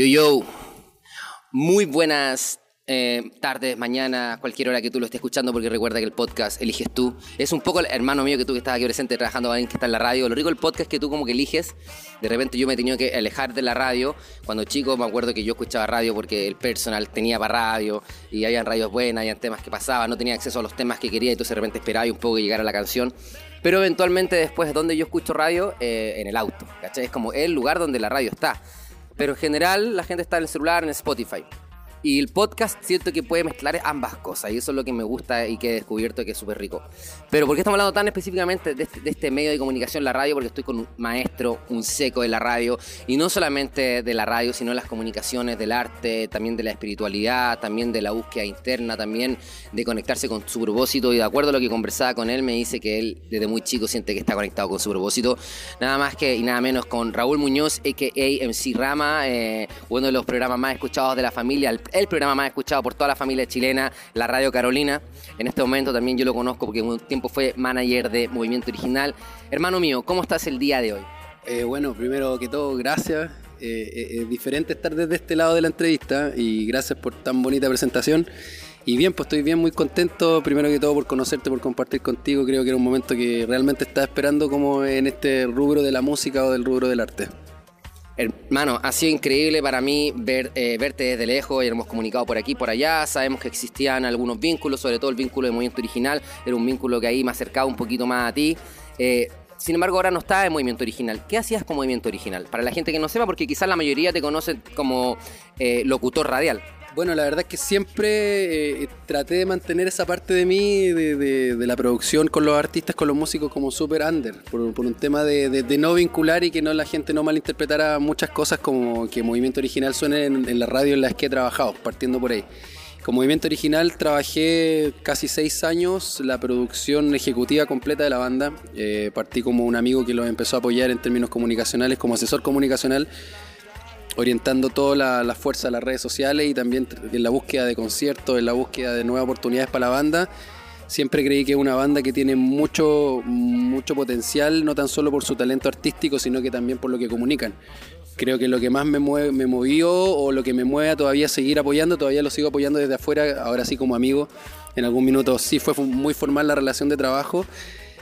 Yo, yo, muy buenas eh, tardes, mañana, cualquier hora que tú lo estés escuchando, porque recuerda que el podcast eliges tú. Es un poco el hermano mío que tú que estás aquí presente trabajando alguien que está en la radio. Lo rico del podcast es que tú como que eliges. De repente yo me he tenido que alejar de la radio. Cuando chico me acuerdo que yo escuchaba radio porque el personal tenía para radio y habían radios buenas, habían temas que pasaban, no tenía acceso a los temas que quería, y entonces de repente esperaba un poco que llegara la canción. Pero eventualmente después, donde yo escucho radio? Eh, en el auto, ¿cachai? Es como el lugar donde la radio está. Pero en general la gente está en el celular, en Spotify. Y el podcast siento que puede mezclar ambas cosas y eso es lo que me gusta y que he descubierto que es súper rico. Pero ¿por qué estamos hablando tan específicamente de este, de este, medio de comunicación, la radio? Porque estoy con un maestro, un seco de la radio y no solamente de la radio, sino de las comunicaciones, del arte, también de la espiritualidad, también de la búsqueda interna, también de conectarse con su propósito y de acuerdo a lo que conversaba con él me dice que él desde muy chico siente que está conectado con su propósito. Nada más que y nada menos con Raúl Muñoz, a.k.a. MC Rama, eh, uno de los programas más escuchados de la familia, el el programa más escuchado por toda la familia chilena, la Radio Carolina. En este momento también yo lo conozco porque un tiempo fue manager de Movimiento Original. Hermano mío, ¿cómo estás el día de hoy? Eh, bueno, primero que todo, gracias. Eh, eh, es diferente estar desde este lado de la entrevista y gracias por tan bonita presentación. Y bien, pues estoy bien, muy contento, primero que todo por conocerte, por compartir contigo. Creo que era un momento que realmente estaba esperando como en este rubro de la música o del rubro del arte. Hermano, ha sido increíble para mí ver, eh, verte desde lejos, y hemos comunicado por aquí, por allá, sabemos que existían algunos vínculos, sobre todo el vínculo de Movimiento Original, era un vínculo que ahí me acercaba un poquito más a ti. Eh, sin embargo, ahora no está en Movimiento Original. ¿Qué hacías con Movimiento Original? Para la gente que no sepa, porque quizás la mayoría te conoce como eh, locutor radial. Bueno, la verdad es que siempre eh, traté de mantener esa parte de mí, de, la producción con los artistas, con los músicos, como super under, por, un tema de, no vincular y que no la gente no malinterpretara muchas cosas como que Movimiento Original suene en, la radio en las que he trabajado, partiendo por ahí. Con Movimiento Original trabajé casi seis años la producción ejecutiva completa de la banda. Eh, partí como un amigo que los empezó a apoyar en términos comunicacionales, como asesor comunicacional orientando toda la, fuerza de las redes sociales y también en la búsqueda de conciertos, en la búsqueda de nuevas oportunidades para la banda. Siempre creí que es una banda que tiene mucho, mucho potencial, no tan solo por su talento artístico, sino que también por lo que comunican. Creo que lo que más me, mueve, me movió o lo que me mueve a todavía seguir apoyando, todavía lo sigo apoyando desde afuera, ahora sí como amigo. En algún minuto sí fue muy formal la relación de trabajo,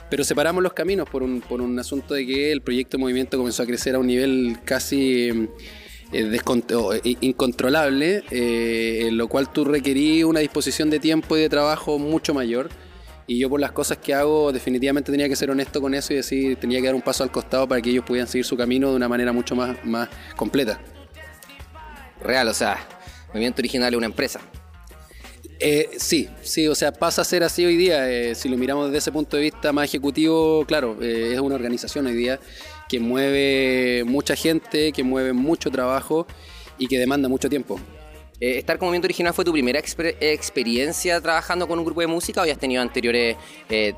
pero separamos los caminos por un, por un asunto de que el proyecto de movimiento comenzó a crecer a un nivel casi incontrolable, eh, en lo cual tú requerí una disposición de tiempo y de trabajo mucho mayor. Y yo por las cosas que hago definitivamente tenía que ser honesto con eso y decir, tenía que dar un paso al costado para que ellos pudieran seguir su camino de una manera mucho más, más completa. Real, o sea, Movimiento Original es una empresa. sí, sí, o sea, pasa a ser así hoy día. si lo miramos desde ese punto de vista más ejecutivo, claro, es una organización hoy día que mueve mucha gente, que mueve mucho trabajo y que demanda mucho tiempo. Eh, ¿Estar como movimiento original fue tu primera experiencia trabajando con un grupo de música o ya has tenido anteriores eh,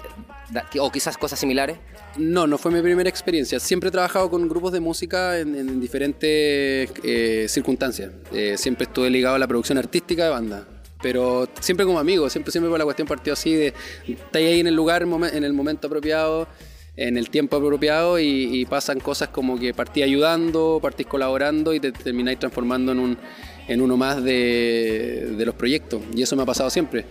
o quizás cosas similares? No, no fue mi primera experiencia. Siempre he trabajado con grupos de música en, diferentes eh, circunstancias. siempre estuve ligado a la producción artística de banda. Pero siempre como amigo, siempre, siempre por la cuestión partió así de estar ahí en el lugar, en el momento apropiado en el tiempo apropiado y, pasan cosas como que partí ayudando, partís colaborando y te termináis transformando en, un, en uno más de, los proyectos. Y eso me ha pasado siempre.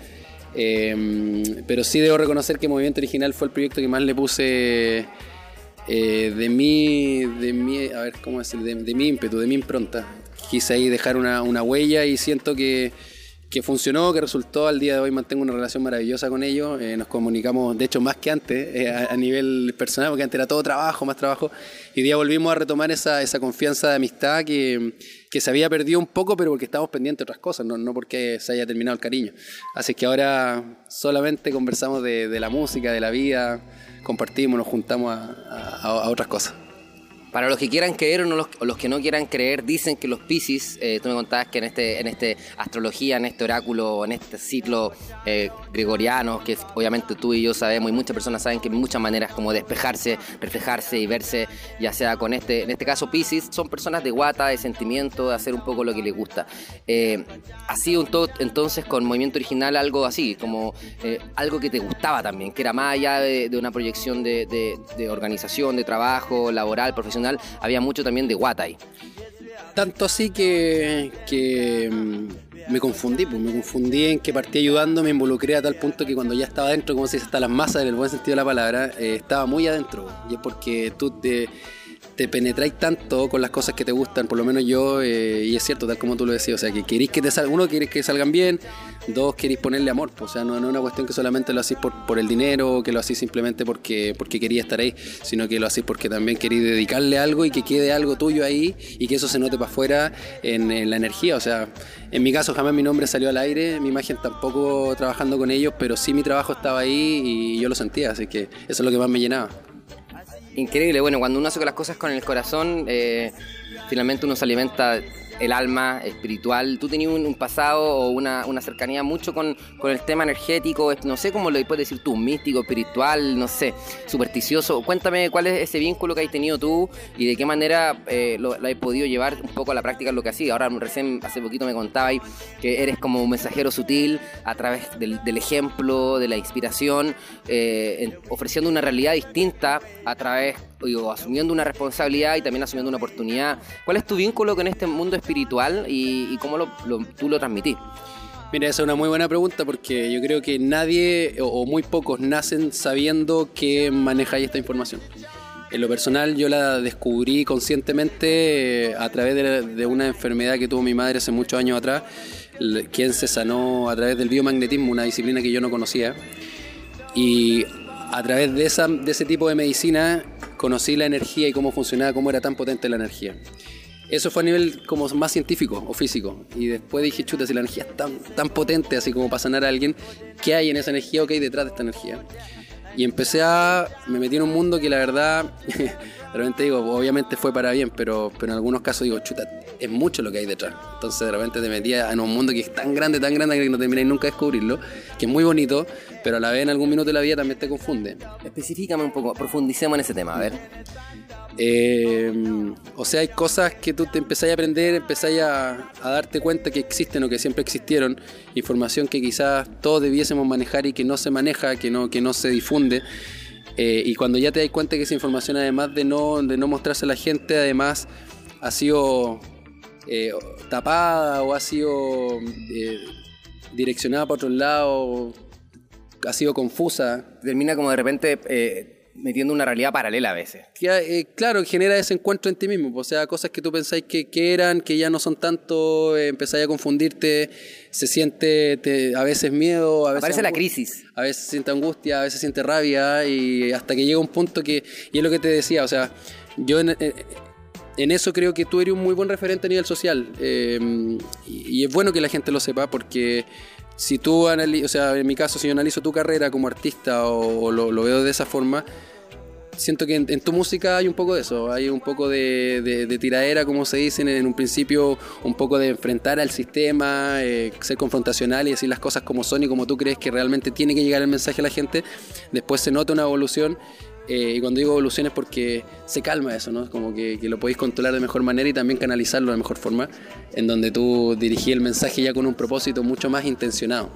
Em, pero sí debo reconocer que Movimiento Original fue el proyecto que más le puse eh, de mi, de mi, a ver cómo decir, de, de mi ímpetu, de mi impronta. Quise ahí dejar una, una huella y siento que que funcionó, que resultó. Al día de hoy mantengo una relación maravillosa con ellos. Eh, nos comunicamos, de hecho, más que antes, eh, a, nivel personal, porque antes era todo trabajo, más trabajo. Y día volvimos a retomar esa, esa confianza de amistad que, que, se había perdido un poco, pero porque estábamos pendientes de otras cosas, no, no porque se haya terminado el cariño. Así que ahora solamente conversamos de, de la música, de la vida, compartimos, nos juntamos a otras cosas. Para los que quieran creer o, los, que no quieran creer, dicen que los Pisces, eh, tú me contabas que en este, en este astrología, en este oráculo, en este ciclo eh, gregoriano, que obviamente tú y yo sabemos y muchas personas saben que hay muchas maneras como despejarse, reflejarse y verse, ya sea con este, en este caso Pisces, son personas de guata, de sentimiento, de hacer un poco lo que les gusta. Eh, ha entonces con Movimiento Original algo así, como algo que te gustaba también, que era más allá de, una proyección de organización, de trabajo, laboral, profesional había mucho también de guata ahí. Tanto así que, que mm, me confundí, pues me confundí en que partí ayudando, me involucré a tal punto que cuando ya estaba adentro, como se dice, hasta las masas en el buen sentido de la palabra, eh, estaba muy adentro. Y es porque tú te te penetráis tanto con las cosas que te gustan, por lo menos yo, eh, y es cierto, tal como tú lo decías, o sea, que queréis que te salgan, uno, queréis que salgan bien, dos, queréis ponerle amor, pues, o sea, no, es una cuestión que solamente lo hacéis por, por el dinero, que lo hacéis simplemente porque, porque quería estar ahí, sino que lo hacéis porque también queréis dedicarle algo y que quede algo tuyo ahí y que eso se note para afuera en la energía, o sea, en mi caso jamás mi nombre salió al aire, mi imagen tampoco trabajando con ellos, pero sí mi trabajo estaba ahí y yo lo sentía, así que eso es lo que más me llenaba. Increíble, bueno, cuando uno hace las cosas con el corazón, eh, finalmente uno se alimenta el alma espiritual. Tú tenías un, pasado o una, cercanía mucho con, el tema energético, no sé cómo lo puedes decir tú, místico, espiritual, no sé, supersticioso. Cuéntame cuál es ese vínculo que has tenido tú y de qué manera eh, lo, has podido llevar un poco a la práctica lo que hacía. Ahora recién hace poquito me contabas que eres como un mensajero sutil a través del, ejemplo, de la inspiración, eh, ofreciendo una realidad distinta a través digo, asumiendo una responsabilidad y también asumiendo una oportunidad. ¿Cuál es tu vínculo con este mundo espiritual y, cómo lo, tú lo transmitís? Mira, esa es una muy buena pregunta porque yo creo que nadie o, muy pocos nacen sabiendo que manejáis esta información. En lo personal yo la descubrí conscientemente eh, a través de, de, una enfermedad que tuvo mi madre hace muchos años atrás, quien se sanó a través del biomagnetismo, una disciplina que yo no conocía. Y a través de, esa, de ese tipo de medicina conocí la energía y cómo funcionaba, cómo era tan potente la energía. Eso fue a nivel como más científico o físico. Y después dije, chuta, si la energía es tan, tan potente así como para sanar a alguien, ¿qué hay en esa energía o qué hay detrás de esta energía? Y empecé a... me metí en un mundo que la verdad de repente digo, obviamente fue para bien, pero, pero en algunos casos digo, chuta, es mucho lo que hay detrás. Entonces de repente te metía en un mundo que es tan grande, tan grande que no termináis nunca de descubrirlo, que es muy bonito, pero a la vez en algún minuto de la vida también te confunde. Especificame un poco, profundicemos en ese tema, a ver. Eh, o sea, hay cosas que tú te empezás a aprender, empezás a, a, darte cuenta que existen o que siempre existieron, información que quizás todos debiésemos manejar y que no se maneja, que no, que no se difunde. Eh, y cuando ya te das cuenta que esa información, además de no, de no mostrarse a la gente, además ha sido eh, tapada o ha sido eh, direccionada para otro lado, ha sido confusa. Termina como de repente metiendo una realidad paralela a veces. Eh, claro, genera ese encuentro en ti mismo, o sea, cosas que tú pensáis que, eran, que ya no son tanto, eh, empezáis a confundirte, se siente a veces miedo, a veces... Aparece la crisis. A veces siente angustia, a veces siente rabia, y hasta que llega un punto que, y es lo que te decía, o sea, yo en, eh, eso creo que tú eres un muy buen referente a nivel social, y, es bueno que la gente lo sepa porque si tú analizas, o sea, en mi caso, si yo analizo tu carrera como artista o, lo, veo de esa forma, siento que en, tu música hay un poco de eso, hay un poco de, de, tiradera, como se dice en un principio, un poco de enfrentar al sistema, eh, ser confrontacional y decir las cosas como son y como tú crees que realmente tiene que llegar el mensaje a la gente. Después se nota una evolución eh, y cuando digo evolución es porque se calma eso, ¿no? Como que, lo podéis controlar de mejor manera y también canalizarlo de mejor forma, en donde tú dirigí el mensaje ya con un propósito mucho más intencionado.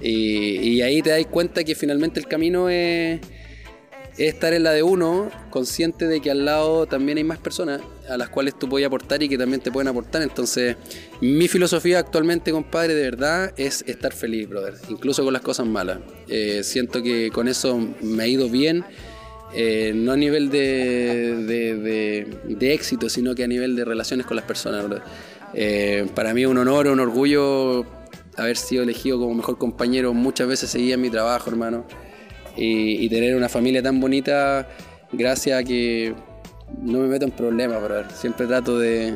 Y, ahí te das cuenta que finalmente el camino es, estar en la de uno, consciente de que al lado también hay más personas a las cuales tú puedes aportar y que también te pueden aportar. Entonces, mi filosofía actualmente, compadre, de verdad es estar feliz, brother, incluso con las cosas malas. Eh, siento que con eso me ha ido bien eh, no a nivel de, de, éxito, sino que a nivel de relaciones con las personas. Eh, para mí es un honor, un orgullo haber sido elegido como mejor compañero. Muchas veces seguía mi trabajo, hermano. Y, tener una familia tan bonita, gracias a que no me meto en problemas, siempre trato de,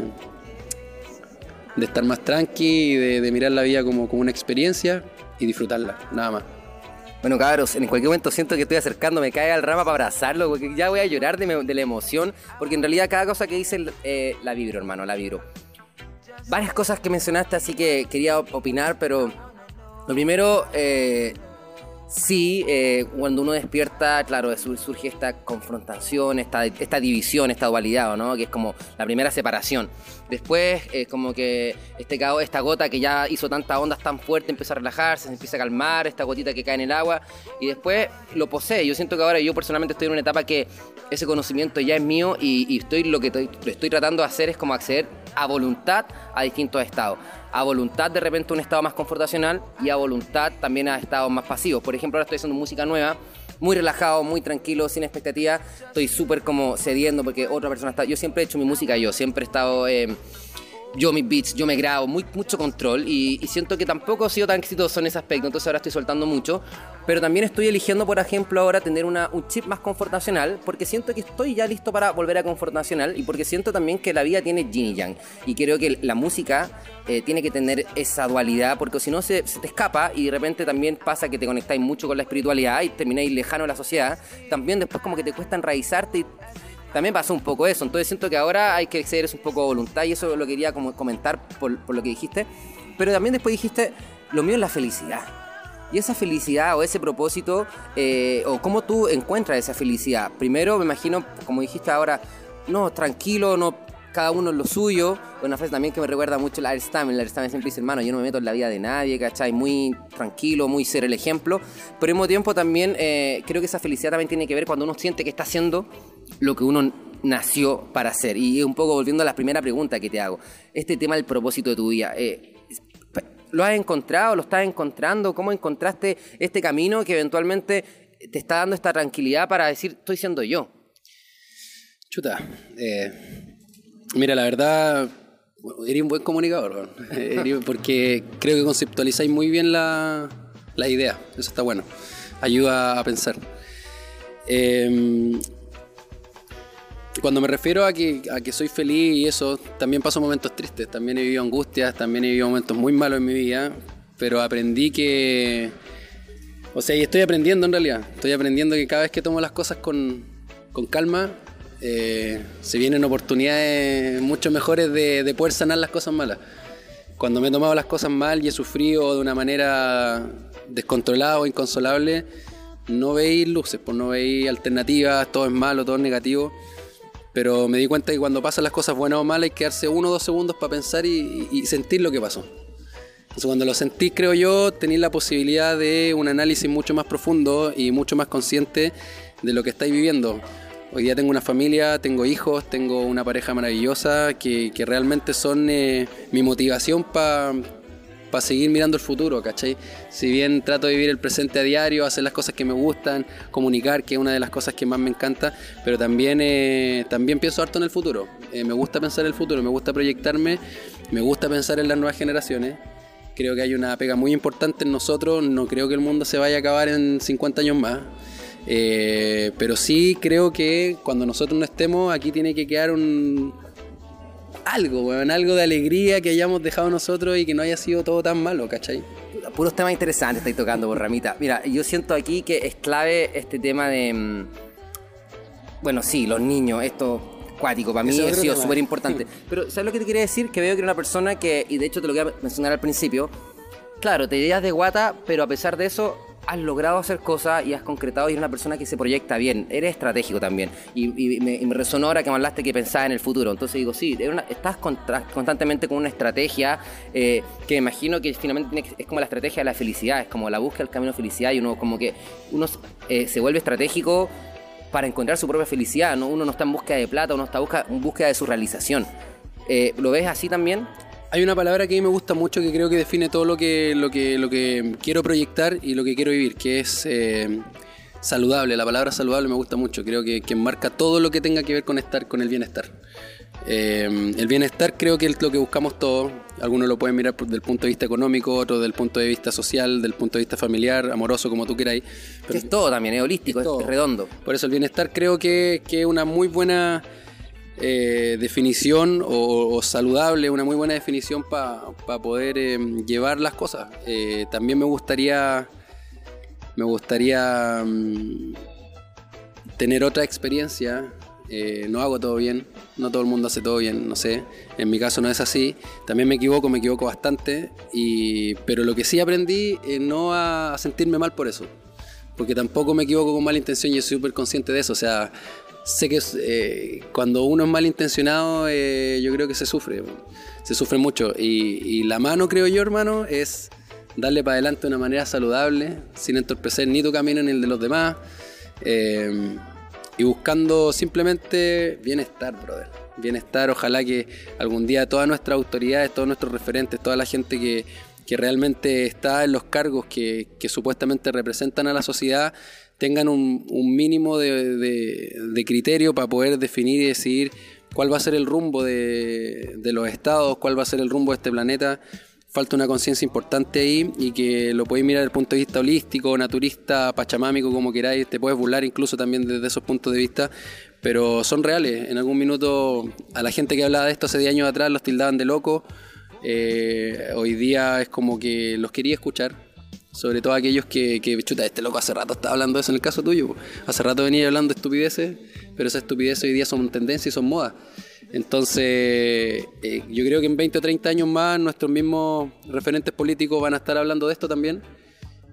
de estar más tranqui, de, de mirar la vida como, como una experiencia y disfrutarla, nada más. Bueno, cabros, en cualquier momento siento que estoy acercando, me cae al rama para abrazarlo, porque ya voy a llorar de, la emoción, porque en realidad cada cosa que dice eh, la vibro, hermano, la vibro. Varias cosas que mencionaste, así que quería opinar, pero lo primero, eh, Sí, eh, cuando uno despierta, claro, surge esta confrontación, esta, división, esta dualidad, ¿no? Que es como la primera separación. Después, es como que este, esta gota que ya hizo tantas ondas tan fuerte empieza a relajarse, se empieza a calmar, esta gotita que cae en el agua, y después lo posee. Yo siento que ahora yo personalmente estoy en una etapa que ese conocimiento ya es mío y, estoy lo que estoy, estoy tratando de hacer es como acceder a voluntad a distintos estados a voluntad de repente un estado más confortacional y a voluntad también a estados más pasivos. Por ejemplo, ahora estoy haciendo música nueva, muy relajado, muy tranquilo, sin expectativa. Estoy súper como cediendo porque otra persona está... Yo siempre he hecho mi música yo, siempre he estado... Eh, yo mis beats, yo me grabo, mucho control y, siento que tampoco he sido tan exitoso en ese aspecto, entonces ahora estoy soltando mucho, pero también estoy eligiendo, por ejemplo, ahora tener un chip más confortacional, porque siento que estoy ya listo para volver a confortacional y porque siento también que la vida tiene yin y yang. Y creo que la música eh, tiene que tener esa dualidad, porque si no se, se, te escapa y de repente también pasa que te conectáis mucho con la espiritualidad y termináis lejano de la sociedad, también después como que te cuesta enraizarte y también pasó un poco eso. Entonces siento que ahora hay que exceder un poco de voluntad y eso lo quería como comentar por, lo que dijiste. Pero también después dijiste, lo mío es la felicidad. Y esa felicidad o ese propósito, eh, o cómo tú encuentras esa felicidad. Primero, me imagino, como dijiste ahora, no, tranquilo, no, cada uno en lo suyo. Una frase también que me recuerda mucho la Aristam. La Aristam siempre dice, hermano, yo no me meto en la vida de nadie, ¿cachai? Muy tranquilo, muy ser el ejemplo. Pero al mismo tiempo también eh, creo que esa felicidad también tiene que ver cuando uno siente que está haciendo lo que uno nació para hacer. Y un poco volviendo a la primera pregunta que te hago, este tema del propósito de tu vida. Eh, ¿Lo has encontrado? ¿Lo estás encontrando? ¿Cómo encontraste este camino que eventualmente te está dando esta tranquilidad para decir, estoy siendo yo? Chuta, eh, mira, la verdad, eres un buen comunicador, porque creo que conceptualizáis muy bien la, la idea, eso está bueno, ayuda a pensar. Eh, cuando me refiero a que, a que soy feliz y eso, también paso momentos tristes, también he vivido angustias, también he vivido momentos muy malos en mi vida, pero aprendí que... O sea, y estoy aprendiendo en realidad, estoy aprendiendo que cada vez que tomo las cosas con, con calma, eh, se vienen oportunidades mucho mejores de, de, poder sanar las cosas malas. Cuando me he tomado las cosas mal y he sufrido de una manera descontrolada o inconsolable, no veis luces, pues no veis alternativas, todo es malo, todo es negativo. Pero me di cuenta que cuando pasan las cosas buenas o malas hay que darse uno o dos segundos para pensar y, sentir lo que pasó. Entonces cuando lo sentí, creo yo, tenéis la posibilidad de un análisis mucho más profundo y mucho más consciente de lo que estáis viviendo. Hoy día tengo una familia, tengo hijos, tengo una pareja maravillosa que, realmente son eh, mi motivación para para seguir mirando el futuro, ¿cachai? Si bien trato de vivir el presente a diario, hacer las cosas que me gustan, comunicar, que es una de las cosas que más me encanta, pero también, eh, también pienso harto en el futuro. Eh, me gusta pensar en el futuro, me gusta proyectarme, me gusta pensar en las nuevas generaciones. Creo que hay una pega muy importante en nosotros, no creo que el mundo se vaya a acabar en 50 años más. Eh, pero sí creo que cuando nosotros no estemos, aquí tiene que quedar un, algo, weón, algo de alegría que hayamos dejado nosotros y que no haya sido todo tan malo, ¿cachai? Puros temas interesantes estáis tocando, por Ramita. Mira, yo siento aquí que es clave este tema de. Mm, bueno, sí, los niños, esto cuático, para mí ha sido súper importante. Pero, ¿sabes lo que te quería decir? Que veo que era una persona que, y de hecho te lo voy a mencionar al principio, claro, te ideas de guata, pero a pesar de eso, has logrado hacer cosas y has concretado y eres una persona que se proyecta bien, eres estratégico también. Y, me, resonó ahora que me hablaste que pensabas en el futuro. Entonces digo, sí, estás constantemente con una estrategia eh, que me imagino que finalmente es como la estrategia de la felicidad, es como la búsqueda del camino de felicidad y uno como que uno eh, se vuelve estratégico para encontrar su propia felicidad, ¿no? uno no está en búsqueda de plata, uno está en búsqueda de su realización. Eh, ¿Lo ves así también? Hay una palabra que a mí me gusta mucho que creo que define todo lo que, lo que, lo que quiero proyectar y lo que quiero vivir, que es eh, saludable. La palabra saludable me gusta mucho, creo que, que marca todo lo que tenga que ver con estar con el bienestar. Eh, el bienestar creo que es lo que buscamos todos. Algunos lo pueden mirar desde el punto de vista económico, otros desde el punto de vista social, del punto de vista familiar, amoroso, como tú queráis. Pero es todo también, es holístico, es, redondo. Por eso el bienestar creo que es una muy buena eh, definición o, saludable, una muy buena definición para poder eh, llevar las cosas. Eh, también me gustaría, me gustaría mm, tener otra experiencia. no hago todo bien, no todo el mundo hace todo bien, no sé. En mi caso no es así. También me equivoco, me equivoco bastante. Y, pero lo que sí aprendí no a sentirme mal por eso. porque tampoco me equivoco con mala intención, yo soy súper consciente de eso, o sea, sé que eh, cuando uno es malintencionado, eh, yo creo que se sufre, se sufre mucho. Y, la mano, creo yo, hermano, es darle para adelante de una manera saludable, sin entorpecer ni tu camino ni el de los demás, eh, y buscando simplemente bienestar, brother. Bienestar, ojalá que algún día todas nuestras autoridades, todos nuestros referentes, toda la gente que, realmente está en los cargos que, que supuestamente representan a la sociedad, tengan un, mínimo de, criterio para poder definir y decidir cuál va a ser el rumbo de, los estados, cuál va a ser el rumbo de este planeta. Falta una conciencia importante ahí y que lo podéis mirar desde el punto de vista holístico, naturista, pachamámico, como queráis. Te puedes burlar incluso también desde esos puntos de vista, pero son reales. En algún minuto a la gente que hablaba de esto hace 10 años atrás los tildaban de loco. Eh, hoy día es como que los quería escuchar sobre todo aquellos que, chuta, este loco hace rato estaba hablando de eso en el caso tuyo. Hace rato venía hablando de estupideces, pero esas estupideces hoy día son tendencia y son moda. Entonces, eh, yo creo que en 20 o 30 años más nuestros mismos referentes políticos van a estar hablando de esto también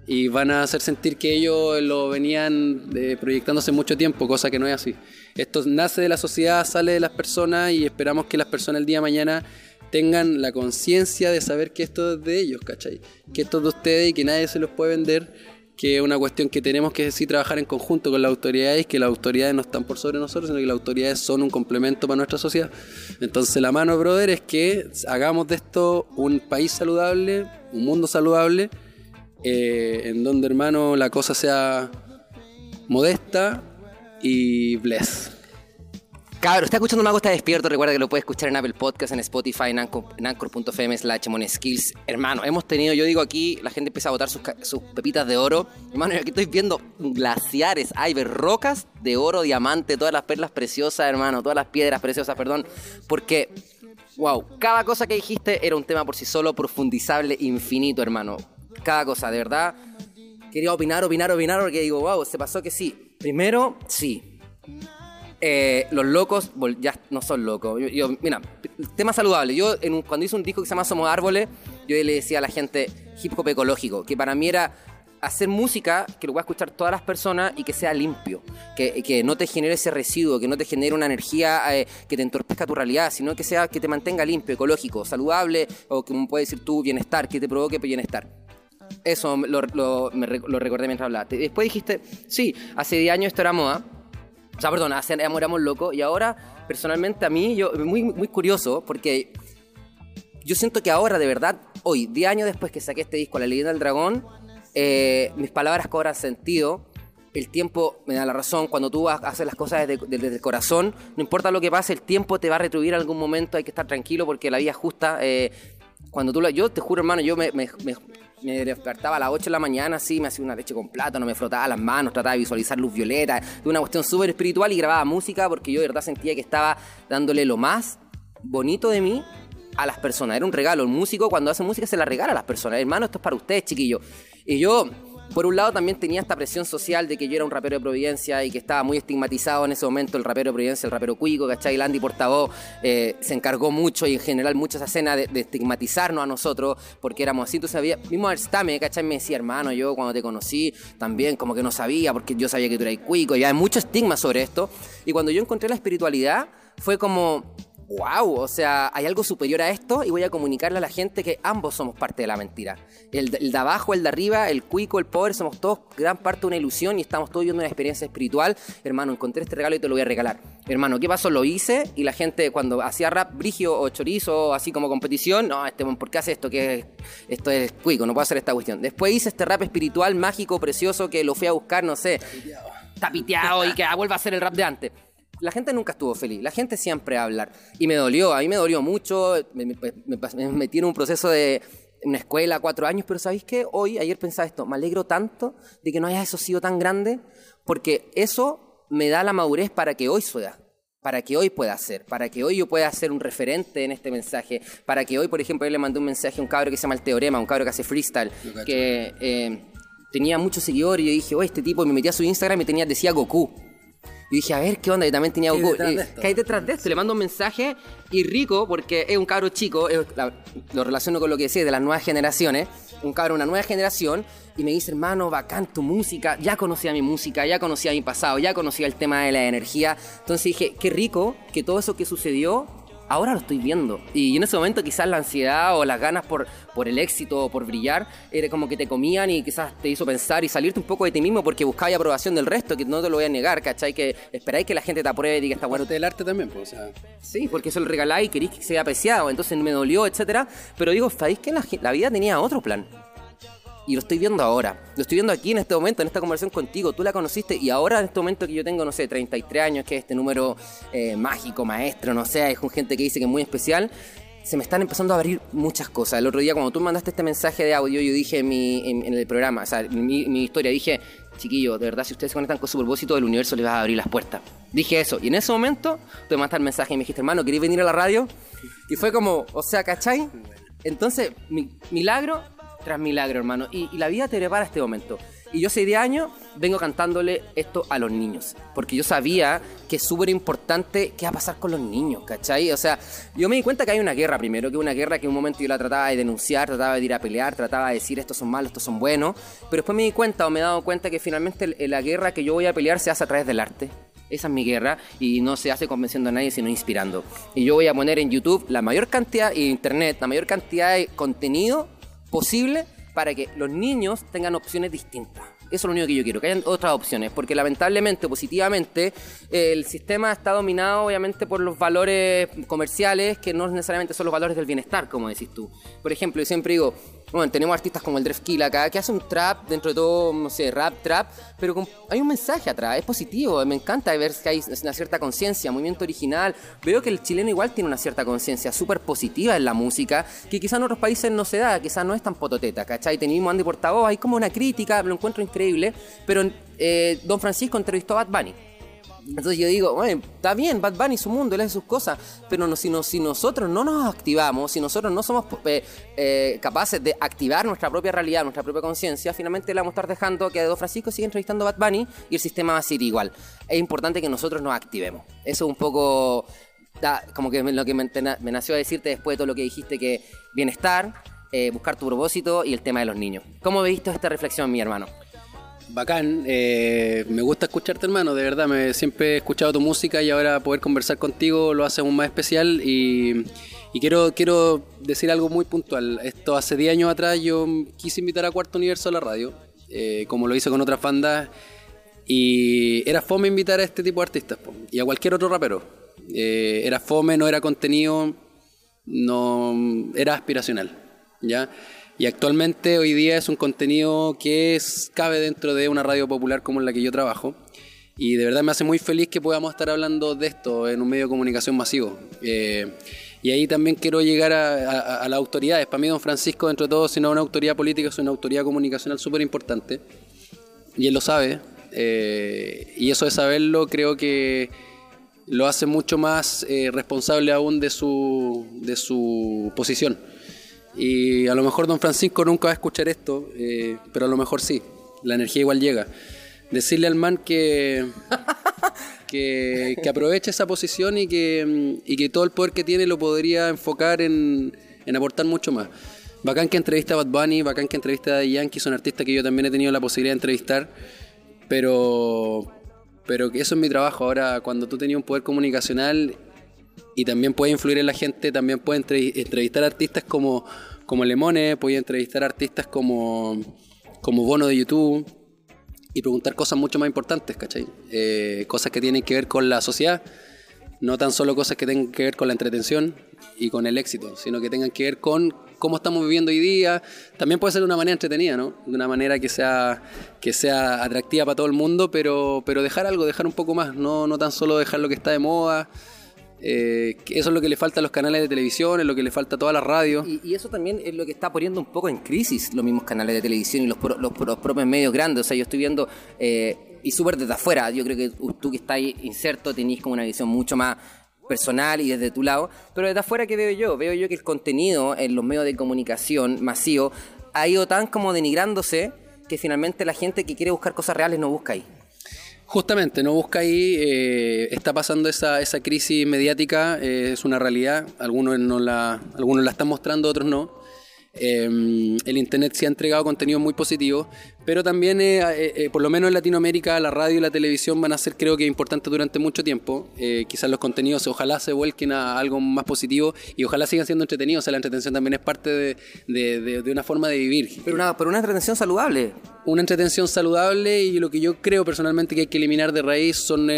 y van a hacer sentir que ellos lo venían eh, proyectando hace mucho tiempo, cosa que no es así. Esto nace de la sociedad, sale de las personas y esperamos que las personas el día de mañana tengan la conciencia de saber que esto es de ellos, ¿cachai? Que esto es de ustedes y que nadie se los puede vender, que es una cuestión que tenemos que sí trabajar en conjunto con las autoridades, que las autoridades no están por sobre nosotros, sino que las autoridades son un complemento para nuestra sociedad. Entonces la mano, brother, es que hagamos de esto un país saludable, un mundo saludable, eh, en donde, hermano, la cosa sea modesta y bless. Cabrón, está escuchando Mago, está despierto. Recuerda que lo puedes escuchar en Apple Podcast, en Spotify, en Anchor.fm slash Skills. Hermano, hemos tenido, yo digo aquí, la gente empieza a botar sus, pepitas de oro. Hermano, aquí estoy viendo glaciares, hay rocas de oro, diamante, todas las perlas preciosas, hermano, todas las piedras preciosas, perdón. Porque, wow, cada cosa que dijiste era un tema por sí solo, profundizable, infinito, hermano. Cada cosa, de verdad. Quería opinar, opinar, opinar, porque digo, wow, se pasó que sí. Primero, sí eh, los locos ya no son locos. Yo, mira, tema saludable. Yo cuando hice un disco que se llama Somos Árboles, yo le decía a la gente hip hop ecológico, que para mí era hacer música que lo pueda escuchar todas las personas y que sea limpio, que, que no te genere ese residuo, que no te genere una energía eh, que te entorpezca tu realidad, sino que sea que te mantenga limpio, ecológico, saludable o que puede decir tú bienestar, que te provoque bienestar. Eso lo, lo, me, lo recordé mientras hablaste. Después dijiste, sí, hace 10 años esto era moda, o sea, perdón, hace éramos locos y ahora, personalmente, a mí, yo, muy, muy curioso, porque yo siento que ahora, de verdad, hoy, 10 años después que saqué este disco, La leyenda del dragón, eh, mis palabras cobran sentido. El tiempo me da la razón. Cuando tú hacer las cosas desde, el corazón, no importa lo que pase, el tiempo te va a retribuir en algún momento. Hay que estar tranquilo porque la vida es justa. Eh, cuando tú yo te juro, hermano, yo me despertaba a las 8 de la mañana, así, me hacía una leche con plátano, me frotaba las manos, trataba de visualizar luz violeta, una cuestión súper espiritual y grababa música porque yo de verdad sentía que estaba dándole lo más bonito de mí a las personas. Era un regalo. El músico cuando hace música se la regala a las personas. Hermano, esto es para ustedes, chiquillos. Y yo por un lado también tenía esta presión social de que yo era un rapero de Providencia y que estaba muy estigmatizado en ese momento el rapero de Providencia, el rapero cuico, ¿cachai? Landy Portavoz eh, se encargó mucho y en general mucha esa escena de, estigmatizarnos a nosotros porque éramos así. Entonces había, mismo Arstame, ¿cachai? Me decía, hermano, yo cuando te conocí también como que no sabía porque yo sabía que tú eras cuico y hay mucho estigma sobre esto. Y cuando yo encontré la espiritualidad fue como wow, o sea, hay algo superior a esto y voy a comunicarle a la gente que ambos somos parte de la mentira. El, de abajo, el de arriba, el cuico, el pobre, somos todos gran parte de una ilusión y estamos todos viviendo una experiencia espiritual. Hermano, encontré este regalo y te lo voy a regalar. Hermano, ¿qué pasó? Lo hice y la gente cuando hacía rap brigio o chorizo, así como competición, no, este, ¿por qué hace esto? Que esto es cuico, no puedo hacer esta cuestión. Después hice este rap espiritual, mágico, precioso, que lo fui a buscar, no sé, tapiteado y que vuelva a ser el rap de antes la gente nunca estuvo feliz, la gente siempre va a hablar. Y me dolió, a mí me dolió mucho, me, metí en un proceso de una escuela, cuatro años, pero ¿sabéis qué? Hoy, ayer pensaba esto, me alegro tanto de que no haya eso sido tan grande, porque eso me da la madurez para que hoy sea para que hoy pueda ser, para que hoy yo pueda ser un referente en este mensaje, para que hoy, por ejemplo, yo le mandé un mensaje a un cabro que se llama El Teorema, un cabro que hace freestyle, que eh, tenía muchos seguidores y yo dije, oye, este tipo, me metí a su Instagram y tenía, decía Goku. Y dije, a ver, ¿qué onda? Y también tenía Goku. ¿Qué hay detrás de esto? Le mando un mensaje y rico, porque es un cabro chico, lo relaciono con lo que decía de las nuevas generaciones. un cabrón, una nueva generación, y me dice, hermano, bacán tu música, ya conocía mi música, ya conocía mi pasado, ya conocía el tema de la energía. Entonces dije, qué rico que todo eso que sucedió ahora lo estoy viendo. Y en ese momento quizás la ansiedad o las ganas por, por el éxito o por brillar, era como que te comían y quizás te hizo pensar y salirte un poco de ti mismo porque buscabas aprobación del resto, que no te lo voy a negar, ¿cachai? Que esperáis que la gente te apruebe y diga está bueno. del arte también, pues, o sea. Sí, porque eso lo regaláis y queréis que sea apreciado, entonces me dolió, etcétera. Pero digo, ¿sabéis que la, la vida tenía otro plan? Y lo estoy viendo ahora. Lo estoy viendo aquí en este momento, en esta conversación contigo. Tú la conociste y ahora en este momento que yo tengo, no sé, 33 años, que es este número eh, mágico, maestro, no sé, es gente que dice que es muy especial. Se me están empezando a abrir muchas cosas. El otro día, cuando tú mandaste este mensaje de audio, yo dije en, mi, en, el programa, o sea, mi, historia, dije, chiquillo, de verdad, si ustedes se conectan con su propósito, el universo les va a abrir las puertas. Dije eso. Y en ese momento, te mandaste el mensaje y me dijiste, hermano, ¿queréis venir a la radio? Y fue como, o sea, ¿cachai? Entonces, mi, milagro tras milagro, hermano. Y, la vida te prepara este momento. Y yo hace 10 años vengo cantándole esto a los niños. Porque yo sabía que es súper importante qué va a pasar con los niños, ¿cachai? O sea, yo me di cuenta que hay una guerra primero, que una guerra que en un momento yo la trataba de denunciar, trataba de ir a pelear, trataba de decir estos son malos, estos son buenos. Pero después me di cuenta o me he dado cuenta que finalmente la guerra que yo voy a pelear se hace a través del arte. Esa es mi guerra y no se hace convenciendo a nadie, sino inspirando. Y yo voy a poner en YouTube la mayor cantidad, y Internet, la mayor cantidad de contenido posible para que los niños tengan opciones distintas. Eso es lo único que yo quiero, que hayan otras opciones, porque lamentablemente, positivamente, el sistema está dominado obviamente por los valores comerciales que no necesariamente son los valores del bienestar, como decís tú. Por ejemplo, yo siempre digo, bueno, tenemos artistas como el Drefkill acá, que hace un trap dentro de todo, no sé, rap, trap, pero hay un mensaje atrás, es positivo, me encanta ver que hay una cierta conciencia, movimiento original. Veo que el chileno igual tiene una cierta conciencia súper positiva en la música, que quizás en otros países no se da, quizás no es tan pototeta, ¿cachai? Tenemos Andy Portavoz, hay como una crítica, lo encuentro increíble, pero eh, Don Francisco entrevistó a Bad Bunny entonces yo digo, bueno, está bien, Bad Bunny su mundo, él hace sus cosas, pero si, no, si nosotros no nos activamos, si nosotros no somos eh, eh, capaces de activar nuestra propia realidad, nuestra propia conciencia, finalmente le vamos a estar dejando que Don Francisco siga entrevistando a Bad Bunny y el sistema va a seguir igual. Es importante que nosotros nos activemos. Eso es un poco como que lo que me, nació a decirte después de todo lo que dijiste, que bienestar, eh, buscar tu propósito y el tema de los niños. ¿Cómo viste esta reflexión, mi hermano? Bacán, eh, me gusta escucharte hermano, de verdad, me, siempre he escuchado tu música y ahora poder conversar contigo lo hace aún más especial y, quiero, quiero decir algo muy puntual. Esto hace 10 años atrás yo quise invitar a Cuarto Universo a la radio, eh, como lo hice con otras bandas, y era fome invitar a este tipo de artistas y a cualquier otro rapero. Eh, era fome, no era contenido, no era aspiracional, ¿ya? Y actualmente hoy día es un contenido que cabe dentro de una radio popular como en la que yo trabajo. Y de verdad me hace muy feliz que podamos estar hablando de esto en un medio de comunicación masivo. Eh, y ahí también quiero llegar a, las autoridades. Para mí, don Francisco, dentro de todo, si no es una autoridad política, es una autoridad comunicacional súper importante. Y él lo sabe. Eh, y eso de saberlo creo que lo hace mucho más eh, responsable aún de su, de su posición. Y a lo mejor don Francisco nunca va a escuchar esto, eh, pero a lo mejor sí, la energía igual llega. Decirle al man que, que, aproveche esa posición y que, y que todo el poder que tiene lo podría enfocar en, en aportar mucho más. Bacán que entrevista a Bad Bunny, bacán que entrevista a Yankee, son artistas que yo también he tenido la posibilidad de entrevistar, pero, pero eso es mi trabajo. Ahora, cuando tú tenías un poder comunicacional y también puede influir en la gente, también puede entrevistar artistas como, como Lemone, puede entrevistar artistas como, como Bono de YouTube y preguntar cosas mucho más importantes, ¿cachai? Eh, cosas que tienen que ver con la sociedad, no tan solo cosas que tengan que ver con la entretención y con el éxito, sino que tengan que ver con cómo estamos viviendo hoy día. También puede ser de una manera entretenida, ¿no? De una manera que sea, que sea atractiva para todo el mundo, pero, pero dejar algo, dejar un poco más, no, no tan solo dejar lo que está de moda. Eh, eso es lo que le falta a los canales de televisión, es lo que le falta a todas las radios. Y, eso también es lo que está poniendo un poco en crisis los mismos canales de televisión y los, los, propios medios grandes. O sea, yo estoy viendo, eh, y súper desde afuera, yo creo que tú que estás ahí inserto tenéis como una visión mucho más personal y desde tu lado, pero desde afuera ¿qué veo yo? Veo yo que el contenido en los medios de comunicación masivo ha ido tan como denigrándose que finalmente la gente que quiere buscar cosas reales no busca ahí. Justamente, no busca ahí, eh, está pasando esa, esa crisis mediática, eh, es una realidad, algunos, no la, algunos la están mostrando, otros no. Em, el Internet sí ha entregado contenido muy positivo, pero también, eh, eh, eh, por lo menos en Latinoamérica, la radio y la televisión van a ser, creo que, importantes durante mucho tiempo. quizás los contenidos ojalá se vuelquen a algo más positivo y ojalá sigan siendo entretenidos. O sea, la entretención también es parte de, de, de, una forma de vivir. Pero una, pero una entretención saludable. Una entretención saludable y lo que yo creo personalmente que hay que eliminar de raíz son,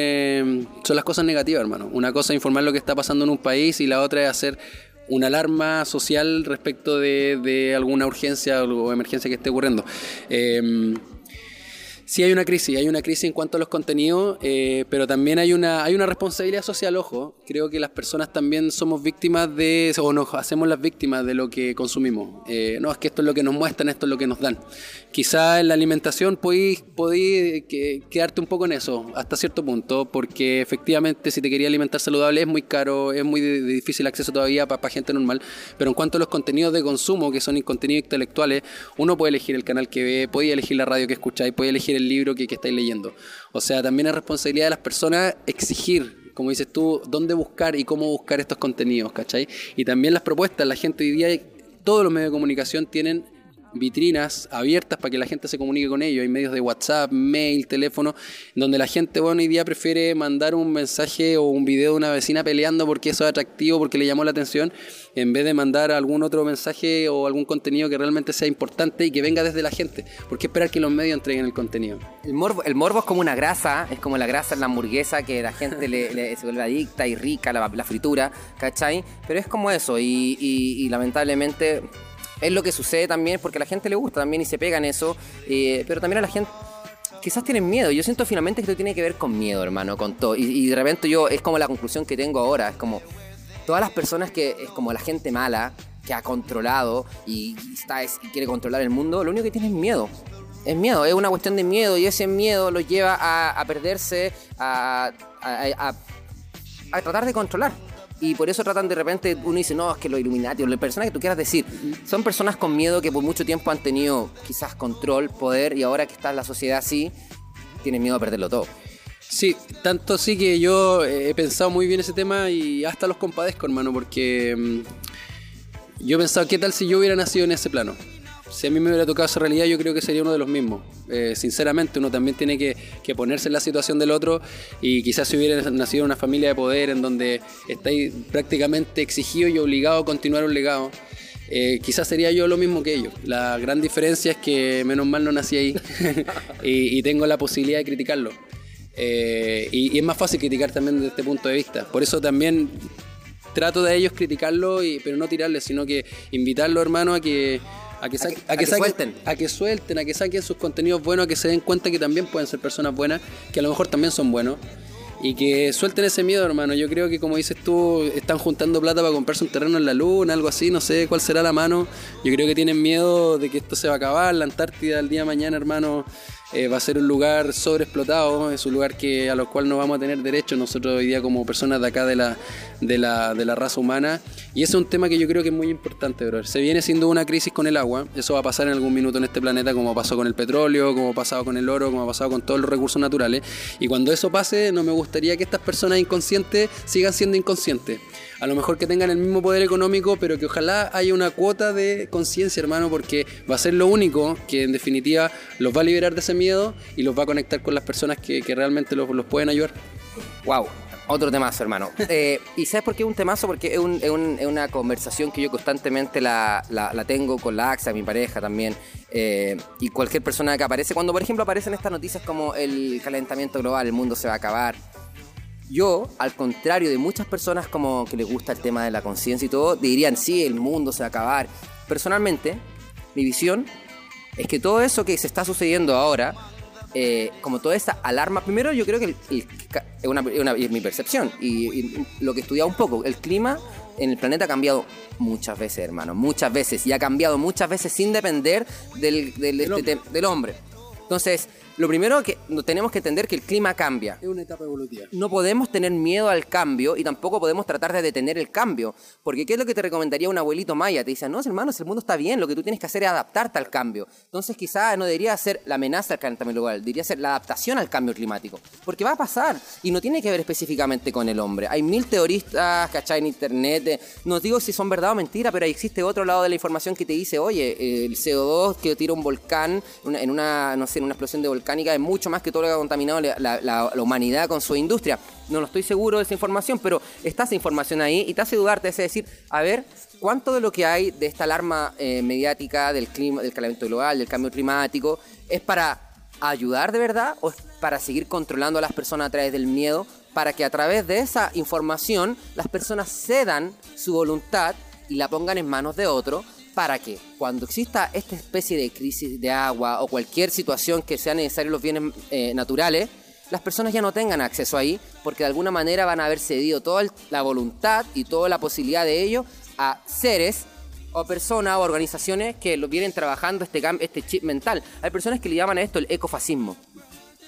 son las cosas negativas, hermano. Una cosa es informar lo que está pasando en un país y la otra es hacer una alarma social respecto de, de, alguna urgencia o emergencia que esté ocurriendo. Eh, Sí hay una crisis, hay una crisis en cuanto a los contenidos, eh, pero también hay una, hay una responsabilidad social, ojo. Creo que las personas también somos víctimas de, o nos hacemos las víctimas de lo que consumimos. Eh, no, es que esto es lo que nos muestran, esto es lo que nos dan. Quizá en la alimentación podéis, podéis quedarte un poco en eso, hasta cierto punto, porque efectivamente si te quería alimentar saludable es muy caro, es muy difícil acceso todavía para gente normal, pero en cuanto a los contenidos de consumo, que son contenidos intelectuales, uno puede elegir el canal que ve, puede elegir la radio que escucháis, puede elegir el libro que, que estáis leyendo. O sea, también es responsabilidad de las personas exigir como dices tú, dónde buscar y cómo buscar estos contenidos, ¿cachai? Y también las propuestas, la gente hoy día, todos los medios de comunicación tienen vitrinas abiertas para que la gente se comunique con ellos. Hay medios de WhatsApp, mail, teléfono, donde la gente bueno, hoy día prefiere mandar un mensaje o un video de una vecina peleando porque eso es atractivo, porque le llamó la atención, en vez de mandar algún otro mensaje o algún contenido que realmente sea importante y que venga desde la gente. ¿Por qué esperar que los medios entreguen el contenido? El morbo, el morbo es como una grasa, es como la grasa en la hamburguesa que la gente le, se vuelve adicta y rica, la, fritura, ¿cachai? Pero es como eso y, y lamentablemente es lo que sucede también porque a la gente le gusta también y se pega eso, eh, pero también a la gente quizás tienen miedo. Yo siento finalmente que esto tiene que ver con miedo, hermano, con todo. Y, de repente yo, es como la conclusión que tengo ahora, es como todas las personas que, es como la gente mala, que ha controlado y, está, y quiere controlar el mundo, lo único que tiene es miedo. Es miedo, es una cuestión de miedo y ese miedo lo lleva a, perderse, a, a tratar de controlar y por eso tratan de repente, uno dice, no, es que los Illuminati, o las personas que tú quieras decir, son personas con miedo que por mucho tiempo han tenido quizás control, poder, y ahora que está en la sociedad así, tienen miedo a perderlo todo. Sí, tanto sí que yo he pensado muy bien ese tema y hasta los compadezco, hermano, porque mm, yo he pensado, ¿qué tal si yo hubiera nacido en ese plano? Si a mí me hubiera tocado esa realidad, yo creo que sería uno de los mismos. Eh, sinceramente, uno también tiene que, ponerse en la situación del otro y quizás si hubiera nacido en una familia de poder en donde estáis prácticamente exigido y obligado a continuar un legado. Eh, quizás sería yo lo mismo que ellos. La gran diferencia es que menos mal no nací ahí y, tengo la posibilidad de criticarlo. Eh, y, es más fácil criticar también desde este punto de vista. Por eso también trato de ellos criticarlo, y, pero no tirarles, sino que invitarlo, hermano, a que a que, suelten. A que suelten, a que saquen sus contenidos buenos, a que se den cuenta que también pueden ser personas buenas, que a lo mejor también son buenos. Y que suelten ese miedo, hermano. Yo creo que, como dices tú, están juntando plata para comprarse un terreno en la luna, algo así. No sé cuál será la mano. Yo creo que tienen miedo de que esto se va a acabar. La Antártida el día de mañana, hermano, eh, va a ser un lugar sobreexplotado, es un lugar que, a lo cual no vamos a tener derecho nosotros hoy día como personas de acá de la, de la, de la raza humana. Y ese es un tema que yo creo que es muy importante, bro. Se viene siendo una crisis con el agua, eso va a pasar en algún minuto en este planeta, como pasó con el petróleo, como ha pasado con el oro, como ha pasado con todos los recursos naturales. Y cuando eso pase, no me gustaría que estas personas inconscientes sigan siendo inconscientes a lo mejor que tengan el mismo poder económico, pero que ojalá haya una cuota de conciencia, hermano, porque va a ser lo único que en definitiva los va a liberar de ese miedo y los va a conectar con las personas que, realmente los, pueden ayudar. Wow, otro temazo, hermano. Eh, ¿Y sabes por qué es un temazo? Porque es, una conversación que yo constantemente la, tengo con la AXA, mi pareja también, eh, y cualquier persona que aparece. Cuando, por ejemplo, aparecen estas noticias como el calentamiento global, el mundo se va a acabar, yo, al contrario de muchas personas como que les gusta el tema de la conciencia y todo, dirían, sí, el mundo se va a acabar. Personalmente, mi visión es que todo eso que se está sucediendo ahora, eh, como toda esta alarma, primero yo creo que es una, mi percepción y, lo que he estudiado un poco, el clima en el planeta ha cambiado muchas veces, hermano, muchas veces, y ha cambiado muchas veces sin depender del, del, del, este hombre. Entonces, lo primero que tenemos que entender que el clima cambia. Es una etapa evolutiva. No podemos tener miedo al cambio y tampoco podemos tratar de detener el cambio. Porque ¿qué es lo que te recomendaría un abuelito maya? Te dice, no, hermanos, el mundo está bien, lo que tú tienes que hacer es adaptarte al cambio. Entonces quizá no debería ser la amenaza al calentamiento global, debería ser la adaptación al cambio climático. Porque va a pasar y no tiene que ver específicamente con el hombre. Hay mil teoristas, ¿cachai? En internet. eh, no digo si son verdad o mentira, pero existe otro lado de la información que te dice, oye, el CO2 que tira un volcán en una, no sé, en una explosión de volcánica es mucho más que todo lo que ha contaminado la, humanidad con su industria. No lo estoy seguro de esa información, pero está esa información ahí y te hace dudar, te hace decir, a ver, ¿cuánto de lo que hay de esta alarma eh, mediática del clima, del calentamiento global, del cambio climático, es para ayudar de verdad o es para seguir controlando a las personas a través del miedo para que a través de esa información las personas cedan su voluntad y la pongan en manos de otro para que cuando exista esta especie de crisis de agua o cualquier situación que sea necesario los bienes eh, naturales, las personas ya no tengan acceso ahí porque de alguna manera van a haber cedido toda la voluntad y toda la posibilidad de ello a seres o personas o organizaciones que lo vienen trabajando este, este chip mental. Hay personas que le llaman a esto el ecofascismo.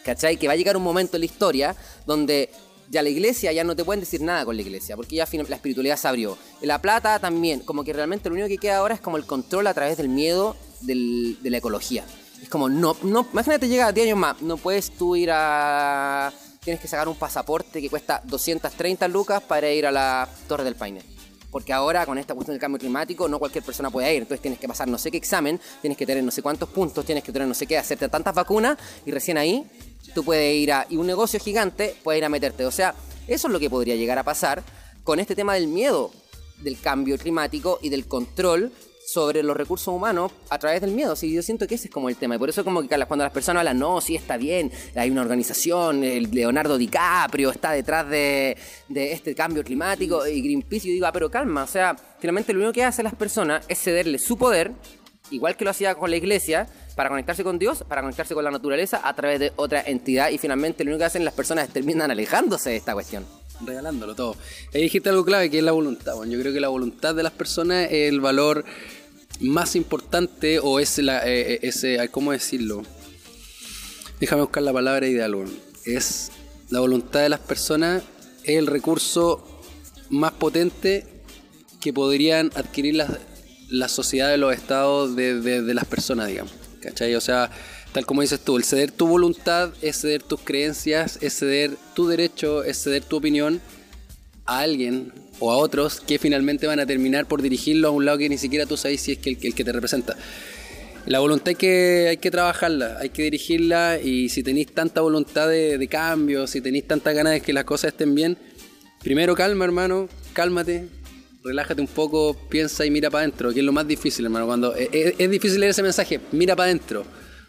¿Cachai? Que va a llegar un momento en la historia donde ya la iglesia ya no te pueden decir nada con la iglesia, porque ya la espiritualidad se abrió. La plata también, como que realmente lo único que queda ahora es como el control a través del miedo del- de la ecología. Es como, no, no, imagínate llega 10 años más, no puedes tú ir a... Tienes que sacar un pasaporte que cuesta 230 lucas para ir a la Torre del Paine. Porque ahora con esta cuestión del cambio climático no cualquier persona puede ir. Entonces tienes que pasar no sé qué examen, tienes que tener no sé cuántos puntos, tienes que tener no sé qué, hacerte tantas vacunas y recién ahí tú puedes ir a... Y un negocio gigante puede ir a meterte. O sea, eso es lo que podría llegar a pasar con este tema del miedo del cambio climático y del control sobre los recursos humanos a través del miedo. Sí, yo siento que ese es como el tema. Y por eso como que cuando las personas hablan, no, sí está bien, hay una organización, el Leonardo DiCaprio está detrás de, de este cambio climático y Greenpeace, yo digo, ah, pero calma, o sea, finalmente lo único que hacen las personas es cederle su poder, igual que lo hacía con la iglesia, para conectarse con Dios, para conectarse con la naturaleza a través de otra entidad y finalmente lo único que hacen las personas es terminan alejándose de esta cuestión. regalándolo todo. Ahí dijiste algo clave que es la voluntad. Bueno, yo creo que la voluntad de las personas es el valor más importante o es la, eh, eh, ese, ¿cómo decirlo? Déjame buscar la palabra ideal. Es la voluntad de las personas es el recurso más potente que podrían adquirir las, las sociedades, los estados de, de- de las personas, digamos. ¿Cachai? O sea, tal como dices tú, el ceder tu voluntad es ceder tus creencias, es ceder tu derecho, es ceder tu opinión a alguien o a otros que finalmente van a terminar por dirigirlo a un lado que ni siquiera tú sabes si es que el, que te representa. La voluntad que, hay que trabajarla, hay que dirigirla y si tenéis tanta voluntad de, de cambio, si tenéis tantas ganas de que las cosas estén bien, primero calma hermano, cálmate, relájate un poco, piensa y mira para adentro, que es lo más difícil hermano, cuando es, es- es difícil leer ese mensaje, mira para adentro,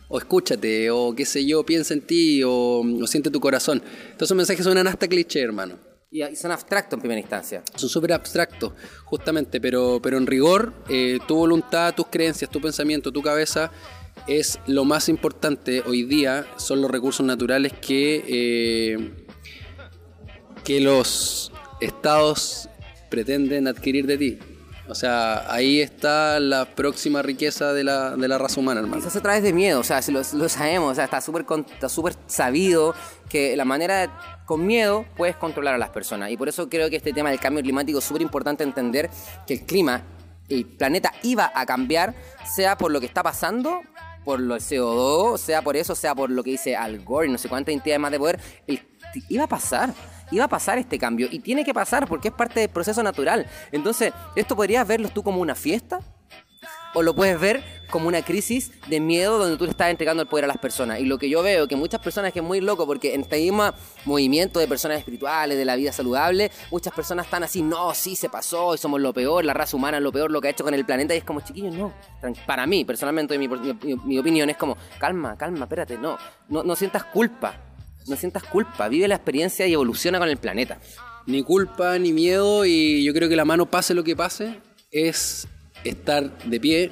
o escúchate, o qué sé yo, piensa en ti, o, o siente tu corazón. Todos esos mensajes suenan hasta cliché hermano Y y son abstractos en primera instancia. son súper abstractos, justamente, pero, pero en rigor, eh, tu voluntad, tus creencias, tu pensamiento, tu cabeza es lo más importante hoy día, son los recursos naturales que, eh, que los estados pretenden adquirir de ti. O sea, ahí está la próxima riqueza de la, de la raza humana, hermano. Hace a través de miedo, o sea, lo, lo sabemos, o sea, está súper sabido que la manera de- con miedo puedes controlar a las personas. Y por eso creo que este tema del cambio climático es súper importante entender que el clima, el planeta iba a cambiar, sea por lo que está pasando, por lo del CO2, sea por eso, sea por lo que dice Al Gore no sé cuántas entidades más de poder, iba a pasar. Iba a pasar este cambio y tiene que pasar porque es parte del proceso natural. Entonces, ¿esto podrías verlo tú como una fiesta? o lo puedes ver como una crisis de miedo donde tú le estás entregando el poder a las personas. Y lo que yo veo que muchas personas que es muy loco, porque en este mismo movimiento de personas espirituales, de la vida saludable, muchas personas están así, no, sí se pasó, y somos lo peor, la raza humana es lo peor, lo que ha hecho con el planeta, y es como, chiquillos, no. Para mí, personalmente, mi, mi- mi opinión es como, calma, calma, espérate, no, no, no sientas culpa. No sientas culpa, vive la experiencia y evoluciona con el planeta. ni culpa ni miedo y yo creo que la mano pase lo que pase es estar de pie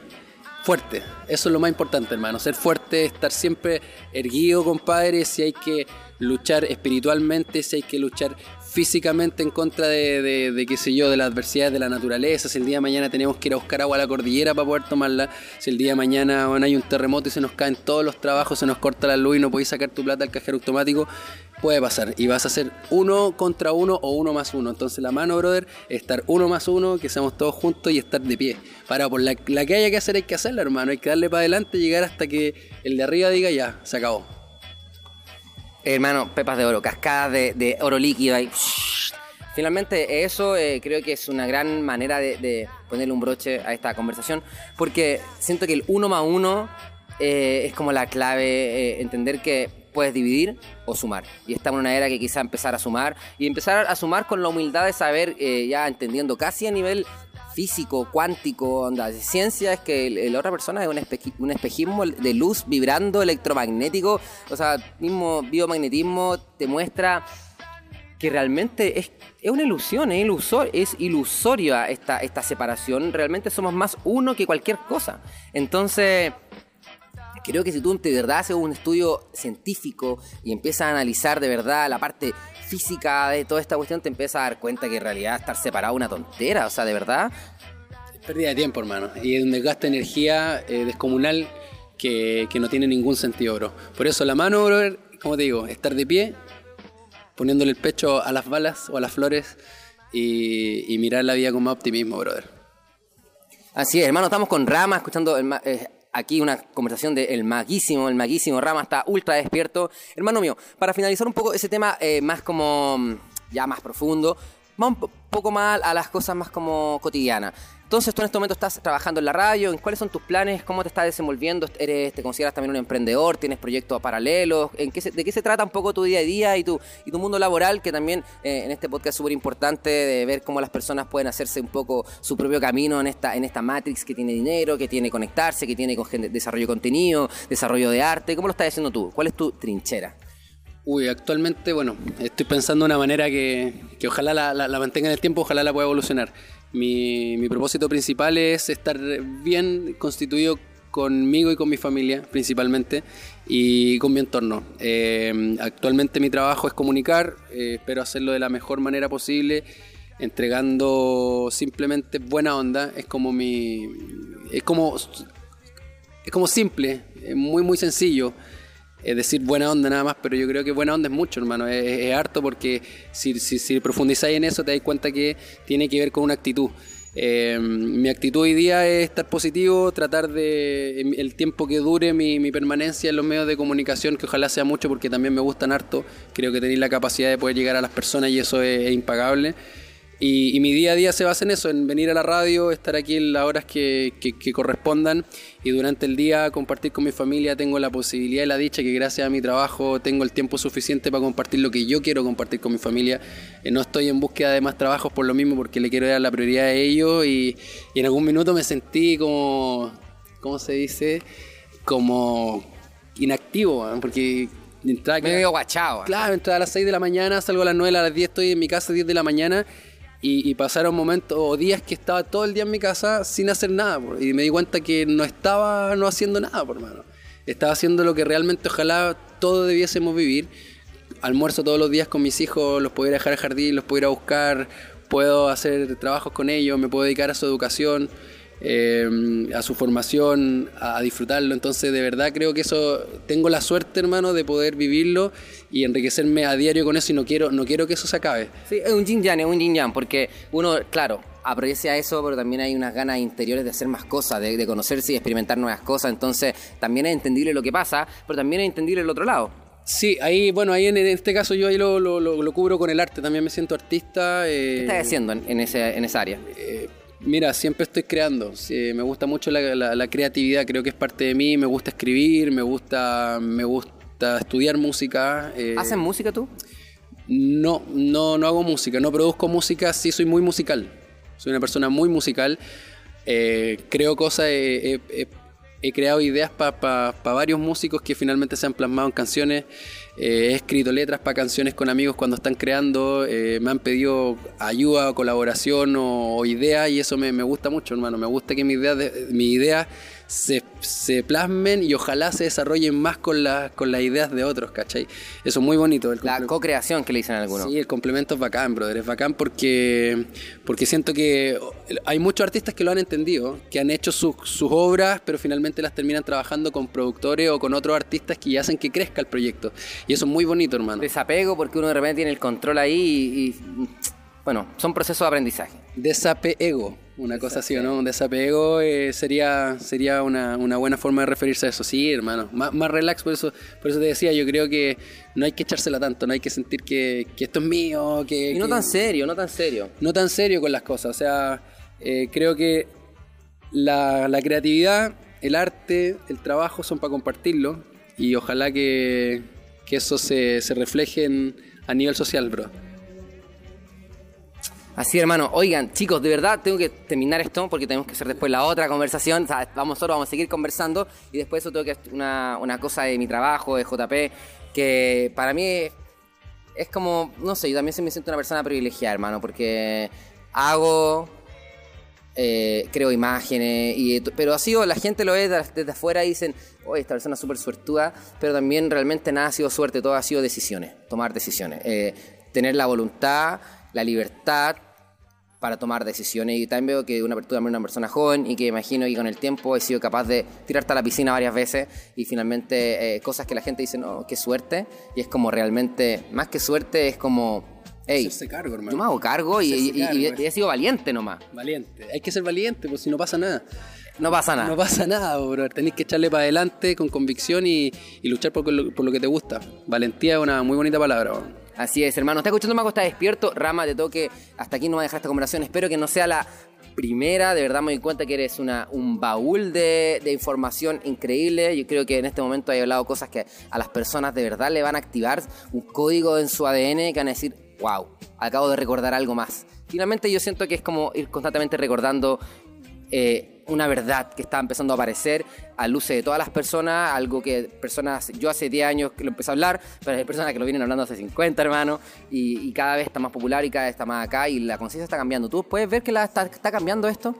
fuerte. Eso es lo más importante, hermano. Ser fuerte, estar siempre erguido, compadre. Si hay que luchar espiritualmente, si hay que luchar físicamente en contra de, qué sé yo, de las adversidades de la naturaleza, si el día de mañana tenemos que ir a buscar agua a la cordillera para poder tomarla, si el día de mañana hay un terremoto y se nos caen todos los trabajos, se nos corta la luz y no podéis sacar tu plata al cajero automático, puede pasar. Y vas a hacer uno contra uno o uno más uno. Entonces la mano, brother, es estar uno más uno, que seamos todos juntos y estar de pie. Para por la, la que haya que hacer hay que hacerla, hermano. Hay que darle para adelante llegar hasta que el de arriba diga ya, se acabó. Hermano, pepas de oro, cascadas de, oro líquido ahí. Finalmente, eso eh, creo que es una gran manera de, de, ponerle un broche a esta conversación, porque siento que el uno más uno eh, es como la clave, eh, entender que puedes dividir o sumar. Y estamos en una era que quizá empezar a sumar y empezar a sumar con la humildad de saber, ya entendiendo casi a nivel físico, cuántico, onda, de ciencia, es que la otra persona es un espejismo de luz vibrando electromagnético, o sea, mismo biomagnetismo te muestra que realmente es, es una ilusión, es, ilusor, es ilusoria esta, esta separación, realmente somos más uno que cualquier cosa. Entonces, creo que si tú de verdad haces un estudio científico y empiezas a analizar de verdad la parte física de toda esta cuestión, te empiezas a dar cuenta que en realidad estar separado es una tontera, o sea, de verdad. Pérdida de tiempo, hermano. Y es un desgaste de energía eh, descomunal que, que no tiene ningún sentido, bro. Por eso la mano, bro, como te digo, estar de pie, poniéndole el pecho a las balas o a las flores y, y mirar la vida con más optimismo, brother. Así es, hermano, estamos con Rama, escuchando el eh, aquí una conversación del maguísimo, el maguísimo Rama está ultra despierto. Hermano mío, para finalizar un poco ese tema eh, más como, mm, ya más profundo, va un po- poco más a las cosas más como cotidianas. Entonces, tú en este momento estás trabajando en la radio, ¿en cuáles son tus planes? ¿Cómo te estás desenvolviendo? ¿Eres, ¿Te consideras también un emprendedor? ¿Tienes proyectos paralelos? ¿En qué ¿De qué se trata un poco tu día a día y tu, y tu mundo laboral? Que también eh, en este podcast es súper importante de ver cómo las personas pueden hacerse un poco su propio camino en esta, en esta Matrix que tiene dinero, que tiene conectarse, que tiene con gente- desarrollo de contenido, desarrollo de arte. ¿Cómo lo estás haciendo tú? ¿Cuál es tu trinchera? Uy, actualmente, bueno, estoy pensando de una manera que, ojalá la- la mantenga en el tiempo, ojalá la pueda evolucionar. Mi, mi propósito principal es estar bien constituido conmigo y con mi familia, principalmente, y con mi entorno. Eh, actualmente mi trabajo es comunicar, eh, espero hacerlo de la mejor manera posible, entregando simplemente buena onda. Es como mi. Es como. Es como simple, muy, muy sencillo es decir buena onda nada más, pero yo creo que buena onda es mucho, hermano. Es, es harto porque si, si, si profundizáis en eso te das cuenta que tiene que ver con una actitud. Eh, mi actitud hoy día es estar positivo, tratar de el tiempo que dure mi, mi permanencia en los medios de comunicación, que ojalá sea mucho porque también me gustan harto. Creo que tenéis la capacidad de poder llegar a las personas y eso es, es impagable. Y, y mi día a día se basa en eso, en venir a la radio, estar aquí en las horas que, que- que correspondan y durante el día compartir con mi familia. Tengo la posibilidad y la dicha que gracias a mi trabajo tengo el tiempo suficiente para compartir lo que yo quiero compartir con mi familia. Eh, no estoy en búsqueda de más trabajos por lo mismo porque le quiero dar la prioridad a ellos y, y en algún minuto me sentí como, ¿cómo se dice? Como inactivo, ¿eh? porque entraba Medio guachado. Claro, entraba a las 6 de la mañana, salgo a las 9, a las 10 estoy en mi casa, 10 de la mañana. Y, y pasaron momentos o días que estaba todo el día en mi casa sin hacer nada. y me di cuenta que no estaba no haciendo nada, por hermano. Estaba haciendo lo que realmente ojalá todos debiésemos vivir. Almuerzo todos los días con mis hijos, los puedo ir a dejar al jardín, los puedo buscar, puedo hacer trabajos con ellos, me puedo dedicar a su educación, eh, a su formación, a, a disfrutarlo. Entonces, de verdad creo que eso, tengo la suerte, hermano, de poder vivirlo y enriquecerme a diario con eso y no quiero, no quiero que eso se acabe. Sí, es un yin yang, es un yin yang, porque uno, claro, aprecia eso, pero también hay unas ganas interiores de hacer más cosas, de, de conocerse y experimentar nuevas cosas. Entonces, también es entendible lo que pasa, pero también es entendible el otro lado. Sí, ahí, bueno, ahí en, este caso yo ahí lo, lo- lo- lo cubro con el arte, también me siento artista. eh, ¿Qué estás haciendo en, en ese, en esa área? Eh, mira, siempre estoy creando. Sí, me gusta mucho la, la- la creatividad, creo que es parte de mí. Me gusta escribir, me gusta, me gusta estudiar música. eh, ¿Haces música tú? No, no, no hago música, no produzco música, sí soy muy musical. Soy una persona muy musical. eh, creo cosas, he, he- he- he creado ideas para varios músicos que finalmente se han plasmado en canciones. Eh, he escrito letras para canciones con amigos cuando están creando. eh, me han pedido ayuda, colaboración o, o ideas y eso me, gusta mucho, hermano. Me gusta que mis ideas se, se plasmen y ojalá se desarrollen más con, la, con las ideas de otros, ¿cachai? Eso es muy bonito. El La co-creación que le dicen algunos. Sí, el complemento es bacán, brother. Es bacán porque, porque siento que hay muchos artistas que lo han entendido, que han hecho sus, sus obras, pero finalmente las terminan trabajando con productores o con otros artistas que hacen que crezca el proyecto. Y eso es muy bonito, hermano. Desapego porque uno de repente tiene el control ahí y, y, bueno, son procesos de aprendizaje. Desapego, una cosa así, ¿o no? Un desapego eh, sería, sería una, una buena forma de referirse a eso. Sí, hermano. Más, más relax, por eso, por eso te decía, yo creo que no hay que echársela tanto, no hay que sentir que, que esto es mío, que... Y no que- tan serio, no tan serio. no tan serio con las cosas. O sea, eh, creo que la, la creatividad, el arte, el trabajo son para compartirlo y ojalá que, que eso se, se refleje en- a nivel social, bro. Así, hermano. Oigan, chicos, de verdad tengo que terminar esto porque tenemos que hacer después la otra conversación. O vamos solo, vamos a seguir conversando y después eso tengo que una, una cosa de mi trabajo, de JP, que para mí es, como, no sé, yo también me siento una persona privilegiada, hermano, porque hago, eh, creo imágenes, y, pero así o la gente lo ve desde afuera y dicen, oye, esta persona es súper suertuda, pero también realmente nada ha sido suerte, todo ha sido decisiones, tomar decisiones, eh, tener la voluntad, la libertad para tomar decisiones y también veo que una, también una persona joven y que imagino que con el tiempo he sido capaz de tirarte a la piscina varias veces y finalmente eh, cosas que la gente dice, no, qué suerte, y es como realmente, más que suerte, es como, hey, cargo, hermano. yo me hago cargo y, y- y- cargo, y he sido valiente nomás. Valiente. Hay que ser valiente, pues si no pasa nada. No pasa nada. No pasa nada, bro. Tenéis que echarle para adelante con convicción y, y luchar por lo, por lo que te gusta. Valentía es una muy bonita palabra, bro. Así es, hermano. Está escuchando Mago, está despierto. Rama, te toque. Hasta aquí no va a dejar esta conversación. Espero que no sea la primera. De verdad me doy cuenta que eres una, un baúl de, de información increíble. Yo creo que en este momento hay hablado cosas que a las personas de verdad le van a activar un código en su ADN que van a decir, wow, acabo de recordar algo más. Finalmente yo siento que es como ir constantemente recordando eh, una verdad que está empezando a aparecer a luces de todas las personas, algo que personas, yo hace 10 años que lo empecé a hablar, pero hay personas que lo vienen hablando hace 50, hermano, y, cada vez está más popular y cada vez está más acá y la conciencia está cambiando. ¿Tú puedes ver que está cambiando esto?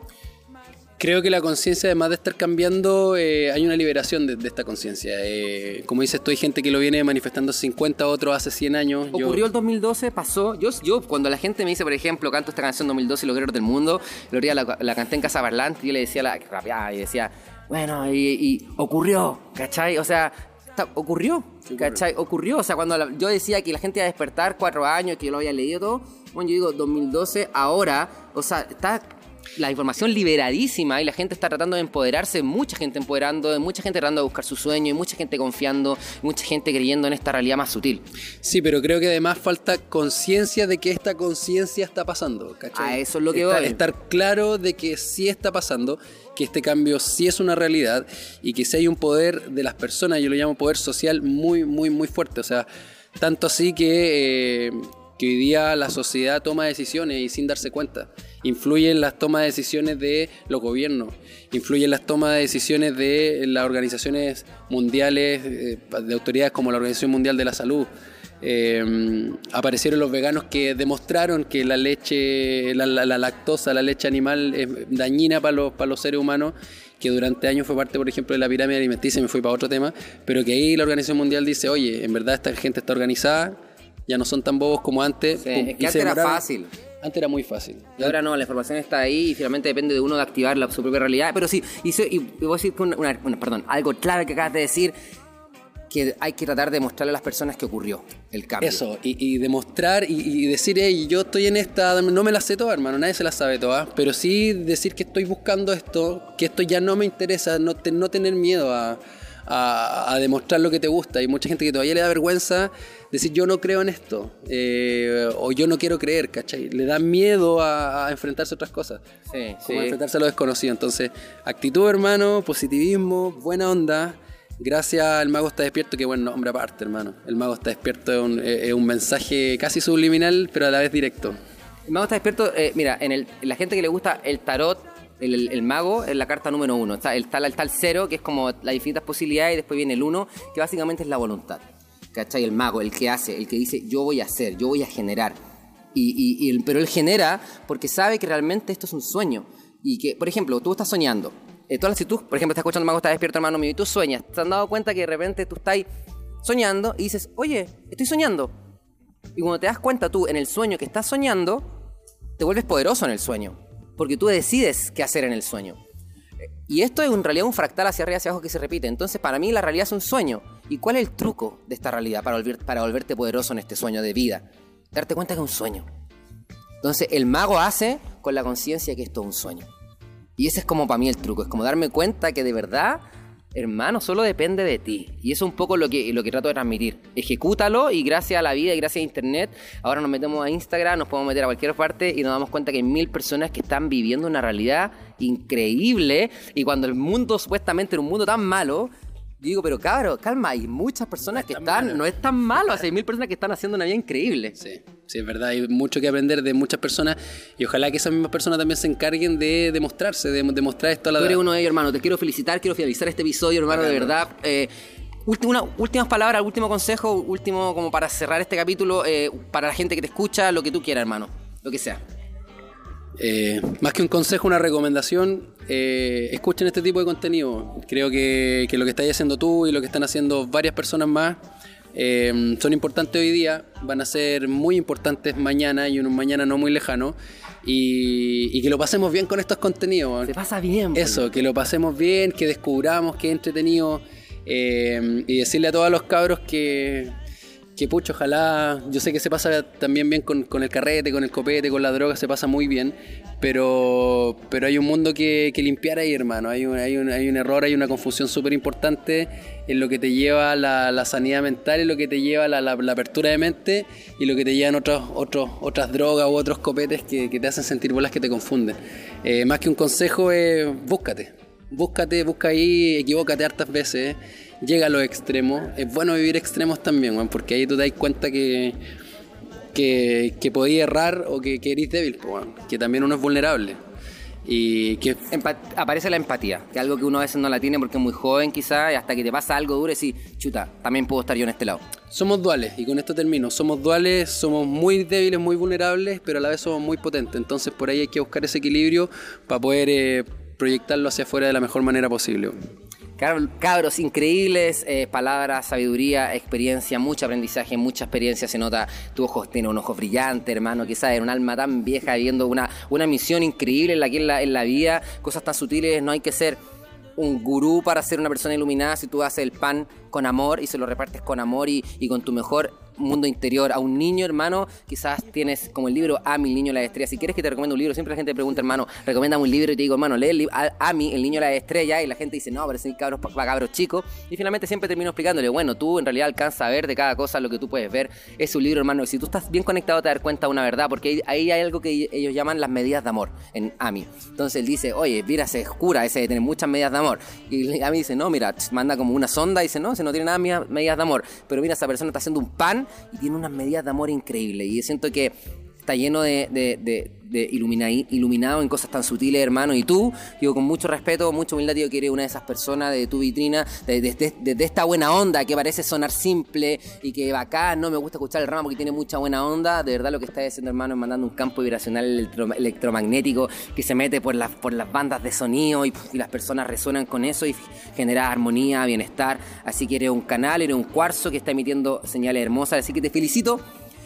Creo que la conciencia, además de estar cambiando, eh, hay una liberación de, de esta conciencia. Eh, como dices tú, hay gente que lo viene manifestando hace 50, otros hace 100 años. Yo- Ocurrió el 2012, pasó. Yo, yo, cuando la gente me dice, por ejemplo, canto esta canción 2012 y los guerreros del mundo, el otro día la, la canté en Casa Parlante y yo le decía, la, rapeaba y decía, bueno, y, y ocurrió, ¿cachai? O sea, ocurrió, ¿cachai? Ocurrió. O sea, cuando la- yo decía que la gente iba a despertar cuatro años, que yo lo había leído todo, bueno, yo digo 2012, ahora, o sea, está la información liberadísima y la gente está tratando de empoderarse, mucha gente empoderando, mucha gente tratando de buscar su sueño, y mucha gente confiando, mucha gente creyendo en esta realidad más sutil. Sí, pero creo que además falta conciencia de que esta conciencia está pasando. ¿cachai? A eso es lo que Estar- voy. Estar claro de que sí está pasando, que este cambio sí es una realidad y que sí hay un poder de las personas, yo lo llamo poder social, muy, muy, muy fuerte. O sea, tanto así que, eh, que hoy día la sociedad toma decisiones y sin darse cuenta. Influye en las tomas de decisiones de los gobiernos, influye en las tomas de decisiones de las organizaciones mundiales, eh, de autoridades como la Organización Mundial de la Salud. Eh, aparecieron los veganos que demostraron que la leche, la, la- la lactosa, la leche animal es dañina para los, para los seres humanos, que durante años fue parte, por ejemplo, de la pirámide alimenticia, me fui para otro tema, pero que ahí la Organización Mundial dice, oye, en verdad esta gente está organizada, ya no son tan bobos como antes. Sí, pum, es y que se antes era fácil. Antes era muy fácil. Y ahora no, la información está ahí y finalmente depende de uno de activar la, su propia realidad. Pero sí, y, so- y voy a decir una, una- una- perdón, algo clave que acabas de decir, que hay que tratar de mostrarle a las personas que ocurrió el cambio. Eso, y, y demostrar y, y decir, hey, yo estoy en esta, no me la sé toda, hermano, nadie se la sabe toda, pero sí decir que estoy buscando esto, que esto ya no me interesa, no, te- no tener miedo a, a- a demostrar lo que te gusta. Hay mucha gente que todavía le da vergüenza decir, yo no creo en esto, eh, o yo no quiero creer, ¿cachai? Le da miedo a, a enfrentarse a otras cosas. Sí, Como sí. enfrentarse a lo desconocido. Entonces, actitud, hermano, positivismo, buena onda. Gracias al mago está despierto, que buen nombre aparte, hermano. El mago está despierto es un, es un mensaje casi subliminal, pero a la vez directo. El mago está despierto. eh, mira, en el, la gente que le gusta el tarot, el, el- el mago es la carta número uno. Está el, tal, cero, que es como las infinitas posibilidades, y después viene el uno, que básicamente es la voluntad. ¿Cachai? El mago, el que hace, el que dice yo voy a hacer, yo voy a generar. Y, y- y pero él genera porque sabe que realmente esto es un sueño. Y que, por ejemplo, tú estás soñando eh, todas las- si tú, por ejemplo, estás escuchando Mago, estás despierto, hermano mío, y tú sueñas, te han dado cuenta que de repente tú estás soñando y dices, oye, estoy soñando. Y cuando te das cuenta tú en el sueño que estás soñando, te vuelves poderoso en el sueño. Porque tú decides qué hacer en el sueño. Y esto es en realidad un fractal hacia arriba hacia abajo que se repite. Entonces, para mí, la realidad es un sueño. ¿Y cuál es el truco de esta realidad para, volver- para volverte poderoso en este sueño de vida? Darte cuenta que es un sueño. Entonces, el mago hace con la conciencia que esto es un sueño. Y ese es como para mí el truco. Es como darme cuenta que de verdad, hermano, solo depende de ti. Y eso es un poco lo que, lo que trato de transmitir. Ejecútalo y gracias a la vida y gracias a Internet, ahora nos metemos a Instagram, nos podemos meter a cualquier parte y nos damos cuenta que hay mil personas que están viviendo una realidad increíble. Y cuando el mundo supuestamente era un mundo tan malo, yo digo, pero cabrón, calma, hay muchas personas que están, malo. no es tan malo, hay mil personas que están haciendo una vida increíble. Sí, sí, es verdad. Hay mucho que aprender de muchas personas y ojalá que esas mismas personas también se encarguen de demostrarse, de demostrar esto a la Tú eres uno de ellos, hermano. Te quiero felicitar, quiero finalizar este episodio, hermano, de verdad. Eh, una- últimas palabras, último consejo, último como para cerrar este capítulo, eh, para la gente que te escucha, lo que tú quieras, hermano. Lo que sea. Eh, más que un consejo, una recomendación, eh, escuchen este tipo de contenido. Creo que, que lo que estás haciendo tú y lo que están haciendo varias personas más eh, son importantes hoy día, van a ser muy importantes mañana y un mañana no muy lejano. Y, y que lo pasemos bien con estos contenidos. Se pasa bien. pues. Eso, que lo pasemos bien, que descubramos que es entretenido eh, y decirle a todos los cabros que, que pucho, ojalá, yo sé que se pasa también bien con, con el carrete, con el copete, con la droga, se pasa muy bien, pero, pero hay un mundo que, que limpiar ahí, hermano, hay un, hay un, hay un error, hay una confusión súper importante en lo que te lleva la, la sanidad mental y lo que te lleva la, la- la apertura de mente y lo que te llevan otros, otros, otras drogas u otros copetes que, que te hacen sentir bolas que te confunden. Eh, más que un consejo es búscate, búscate, busca ahí, equivócate hartas veces, llega a los extremos. Es bueno vivir extremos también, porque ahí tú te das cuenta que, que, que podías errar o que, que eres débil, que también uno es vulnerable. Y que Empa- aparece la empatía, que es algo que uno a veces no la tiene porque es muy joven quizás, y hasta que te pasa algo duro y decís, chuta, también puedo estar yo en este lado. somos duales, y con esto termino. Somos duales, somos muy débiles, muy vulnerables, pero a la vez somos muy potentes. Entonces por ahí hay que buscar ese equilibrio para poder eh, proyectarlo hacia afuera de la mejor manera posible. Cabros, increíbles eh, palabras, sabiduría, experiencia, mucho aprendizaje, mucha experiencia. Se nota, tu ojos tiene un ojo brillante, hermano. Quizás era un alma tan vieja viviendo una, una misión increíble en la que en la, vida, cosas tan sutiles. No hay que ser un gurú para ser una persona iluminada si tú haces el pan con amor y se lo repartes con amor y con tu mejor mundo interior a un niño, hermano, quizás tienes como el libro Ami, el niño la estrella. Si quieres que te recomiende un libro, siempre la gente te pregunta, hermano, recomiéndame un libro y te digo, hermano, lee el libro Ami, el niño la estrella y la gente dice, no, pero es cabros cabros chicos. Y finalmente siempre termino explicándole, bueno, tú en realidad alcanzas a ver de cada cosa lo que tú puedes ver. Es un libro, hermano, y si tú estás bien conectado te das cuenta de una verdad, porque ahí, hay algo que ellos llaman las medidas de amor en Ami. Entonces él dice, oye, mira, se cura ese de tener muchas medidas de amor. Y Ami dice, no, mira, manda como una sonda y dice, no, se no tiene nada medidas de amor. Pero mira, esa persona está haciendo un pan y tiene unas medidas de amor increíbles. Y siento que está lleno de, de, de- de ilumina- iluminado en cosas tan sutiles, hermano. Y tú, digo, con mucho respeto, mucha humildad, digo que eres una de esas personas de tu vitrina, de, esta buena onda que parece sonar simple y que bacán, no me gusta escuchar el ramo porque tiene mucha buena onda. De verdad, lo que estás haciendo, hermano, es mandando un campo vibracional electro- electromagnético que se mete por las, por las bandas de sonido y, y las personas resuenan con eso y genera armonía, bienestar. Así que eres un canal, eres un cuarzo que está emitiendo señales hermosas. Así que te felicito.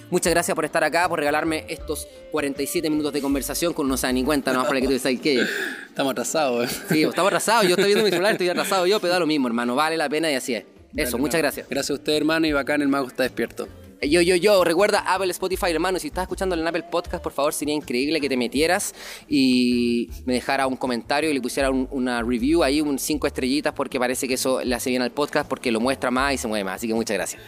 Muchas gracias por estar acá, por regalarme estos 47 minutos de conversación con no sabe ni cuenta, nomás para que tú dices que Estamos atrasados. eh. sí, estamos atrasados, yo estoy viendo mi celular, estoy atrasado yo, pero da lo mismo, hermano, vale la pena y así es. Eso, Dale, muchas hermano. gracias. Gracias a usted, hermano, y bacán, el mago está despierto. Yo, yo, yo, recuerda Apple, Spotify, hermano. Si estás escuchando en Apple Podcast, por favor, sería increíble que te metieras y me dejara un comentario y le pusiera un- una review ahí, un cinco estrellitas, porque parece que eso le hace bien al podcast, porque lo muestra más y se mueve más. Así que muchas gracias.